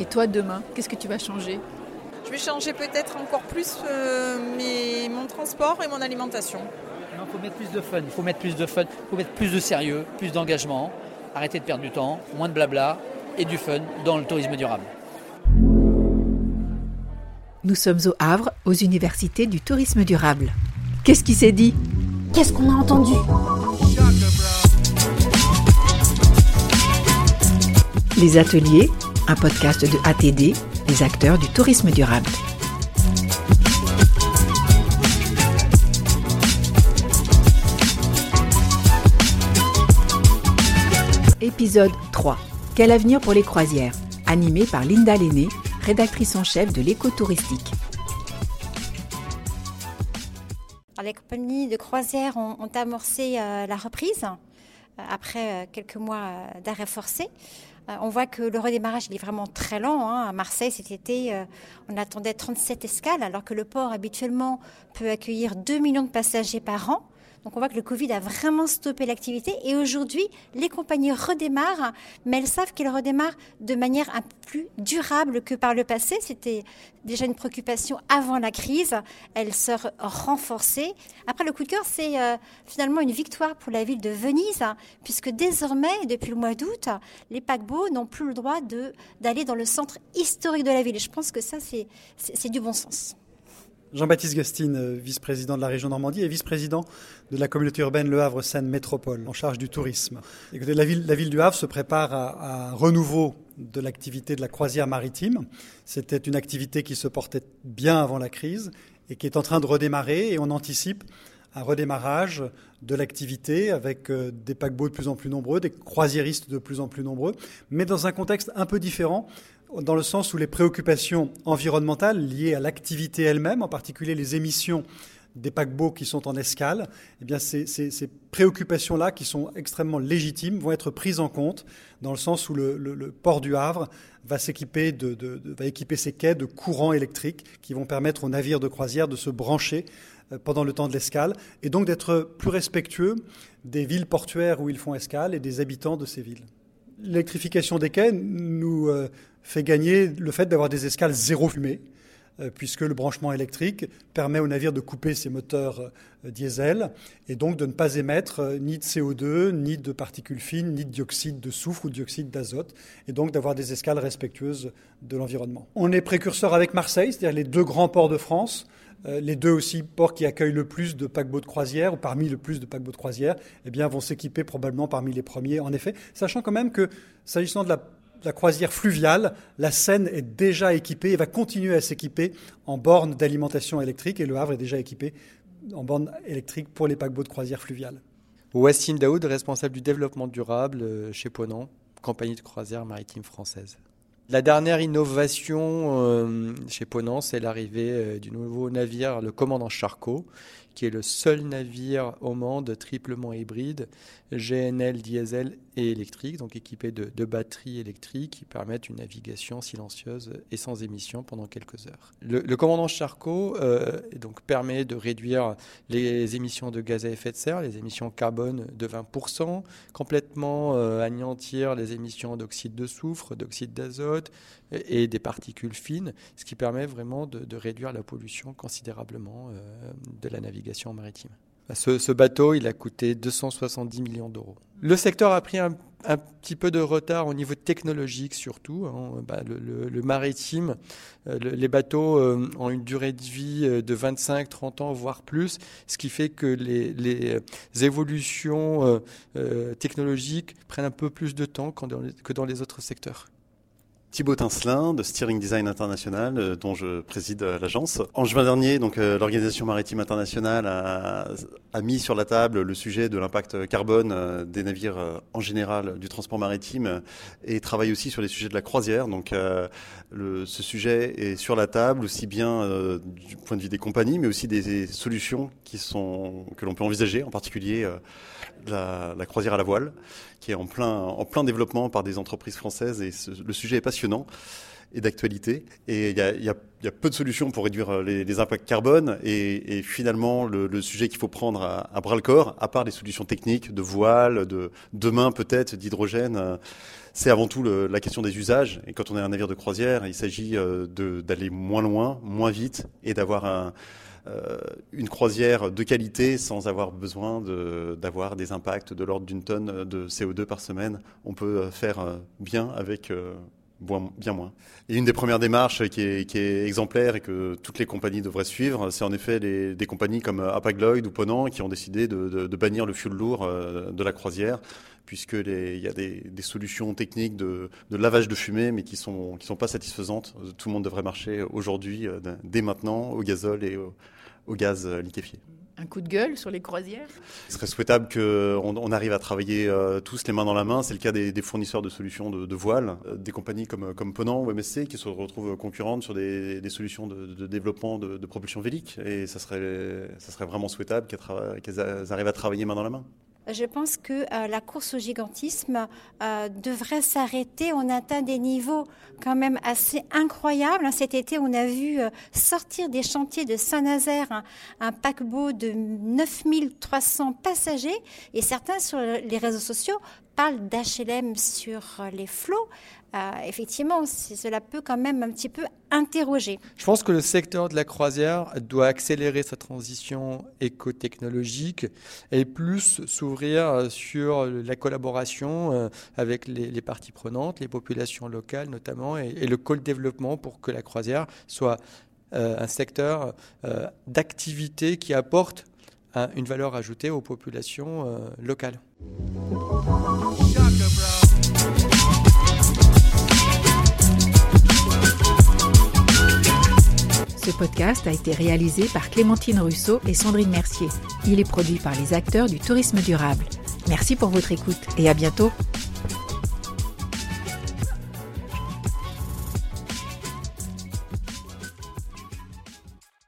Et toi, demain, qu'est-ce que tu vas changer Je vais changer peut-être encore plus euh, mon transport et mon alimentation. Il faut mettre plus de fun, il faut mettre plus de fun, il faut mettre plus de sérieux, plus d'engagement, arrêter de perdre du temps, moins de blabla et du fun dans le tourisme durable. Nous sommes au Havre, aux universités du tourisme durable. Qu'est-ce qui s'est dit? Qu'est-ce qu'on a entendu? Les ateliers, un podcast de ATD, les acteurs du tourisme durable. Épisode 3. Quel avenir pour les croisières? Animé par Linda Lenné, rédactrice en chef de l'écotouristique. les compagnies de croisière ont, amorcé euh, la reprise euh, après euh, quelques mois d'arrêt forcé. On voit que le redémarrage est vraiment très lent. Hein. À Marseille cet été, on attendait 37 escales alors que le port habituellement peut accueillir 2 millions de passagers par an. Donc on voit que le Covid a vraiment stoppé l'activité et aujourd'hui les compagnies redémarrent, mais elles savent qu'elles redémarrent de manière un peu plus durable que par le passé. C'était déjà une préoccupation avant la crise, elle sort renforcée. Après le coup de cœur, c'est euh, finalement une victoire pour la ville de Venise, puisque désormais, depuis le mois d'août, les paquebots n'ont plus le droit d'aller dans le centre historique de la ville. Et je pense que ça, c'est du bon sens. Jean-Baptiste Gustine, euh, vice-président de la région Normandie et vice-président de la communauté urbaine Le Havre-Seine Métropole, en charge du tourisme. la, ville, du Havre se prépare à, un renouveau de l'activité de la croisière maritime. C'était une activité qui se portait bien avant la crise et qui est en train de redémarrer et on anticipe un redémarrage de l'activité avec euh, des paquebots de plus en plus nombreux, des croisiéristes de plus en plus nombreux, mais dans un contexte un peu différent dans le sens où les préoccupations environnementales liées à l'activité elle-même, en particulier les émissions des paquebots qui sont en escale, eh bien ces, préoccupations-là, qui sont extrêmement légitimes, vont être prises en compte dans le sens où le, port du Havre va s'équiper va équiper ses quais de courants électriques qui vont permettre aux navires de croisière de se brancher euh, pendant le temps de l'escale et donc d'être plus respectueux des villes portuaires où ils font escale et des habitants de ces villes. L'électrification des quais nous euh, fait gagner le fait d'avoir des escales zéro fumée, euh, puisque le branchement électrique permet au navire de couper ses moteurs euh, diesel et donc de ne pas émettre ni de CO2, ni de particules fines, ni de dioxyde de soufre ou de dioxyde d'azote, et donc d'avoir des escales respectueuses de l'environnement. On est précurseur avec Marseille, c'est-à-dire les deux grands ports de France, les deux aussi ports qui accueillent le plus de paquebots de croisière, ou parmi le plus de paquebots de croisière, eh vont s'équiper probablement parmi les premiers, en effet, sachant quand même que, s'agissant de la la croisière fluviale, la Seine est déjà équipée et va continuer à s'équiper en bornes d'alimentation électrique et le Havre est déjà équipé en bornes électriques pour les paquebots de croisière fluviale. Wassim Daoud, responsable du développement durable euh, chez Ponant, compagnie de croisière maritime française. La dernière innovation euh, chez Ponant, c'est l'arrivée euh, du nouveau navire, le commandant Charcot, qui est le seul navire au monde triplement hybride, GNL diesel et donc équipé de, batteries électriques qui permettent une navigation silencieuse et sans émission pendant quelques heures. Le, commandant Charcot euh, donc permet de réduire les émissions de gaz à effet de serre, les émissions carbone de 20%, complètement euh, anéantir les émissions d'oxyde de soufre, d'oxyde d'azote et, des particules fines, ce qui permet vraiment de, réduire la pollution considérablement euh, de la navigation maritime. Ce, bateau, il a coûté 270 millions d'euros. Le secteur a pris un, petit peu de retard au niveau technologique surtout. Hein. Bah, le, maritime, euh, les bateaux euh, ont une durée de vie euh, de 25-30 ans, voire plus, ce qui fait que les, évolutions technologiques prennent un peu plus de temps que dans les autres secteurs. Thibaut Tincelin de Steering Design International, euh, dont je préside euh, l'agence. En juin dernier, donc euh, l'Organisation maritime internationale a, mis sur la table le sujet de l'impact carbone des navires en général du transport maritime et travaille aussi sur les sujets de la croisière. Donc ce sujet est sur la table aussi bien du point de vue des compagnies, mais aussi des, solutions qui sont que l'on peut envisager, en particulier la, la, croisière à la voile, qui est en plein, en plein développement par des entreprises françaises et le sujet est passionnant et d'actualité. Et il y a, peu de solutions pour réduire les, les impacts carbone. Et, finalement, le, sujet qu'il faut prendre à, bras le corps, à part les solutions techniques de voile, de demain peut-être d'hydrogène, c'est avant tout la question des usages. Et quand on est un navire de croisière, il s'agit euh, d'aller moins loin, moins vite et d'avoir un, euh, une croisière de qualité sans avoir besoin d'avoir des impacts de l'ordre d'une tonne de CO2 par semaine. On peut faire bien avec bien moins. Et une des premières démarches qui est, exemplaire et que toutes les compagnies devraient suivre, c'est en effet des compagnies comme Hapag-Lloyd ou Ponant qui ont décidé de, bannir le fuel lourd euh, de la croisière, puisque il y a des, solutions techniques de, lavage de fumée, mais qui sont qui sont pas satisfaisantes. Tout le monde devrait marcher aujourd'hui, euh, dès maintenant, au gazole et au gaz liquéfié un coup de gueule sur les croisières Ce serait souhaitable qu'on on arrive à travailler euh, tous les mains dans la main. C'est le cas des, fournisseurs de solutions de, de voiles, euh, des compagnies comme, comme Ponant ou MSC qui se retrouvent concurrentes sur des, solutions de, de développement de, propulsion vélique. Et ça serait, ça serait vraiment souhaitable qu'elles arrivent à travailler main dans la main. Je pense que euh, la course au gigantisme euh, devrait s'arrêter. On atteint des niveaux quand même assez incroyables. Cet été, on a vu euh, sortir des chantiers de Saint-Nazaire un, un, paquebot de 9300 passagers et certains sur les réseaux sociaux d'HLM sur les flots. Euh, effectivement, cela peut quand même un petit peu interroger. Je pense que le secteur de la croisière doit accélérer sa transition écotechnologique et plus s'ouvrir sur la collaboration euh, avec les, parties prenantes, les populations locales notamment, et, le co-développement pour que la croisière soit euh, un secteur euh, d'activité qui apporte une valeur ajoutée aux populations euh, locales. Ce podcast a été réalisé par Clémentine Russo et Sandrine Mercier. Il est produit par les acteurs du tourisme durable. Merci pour votre écoute et à bientôt.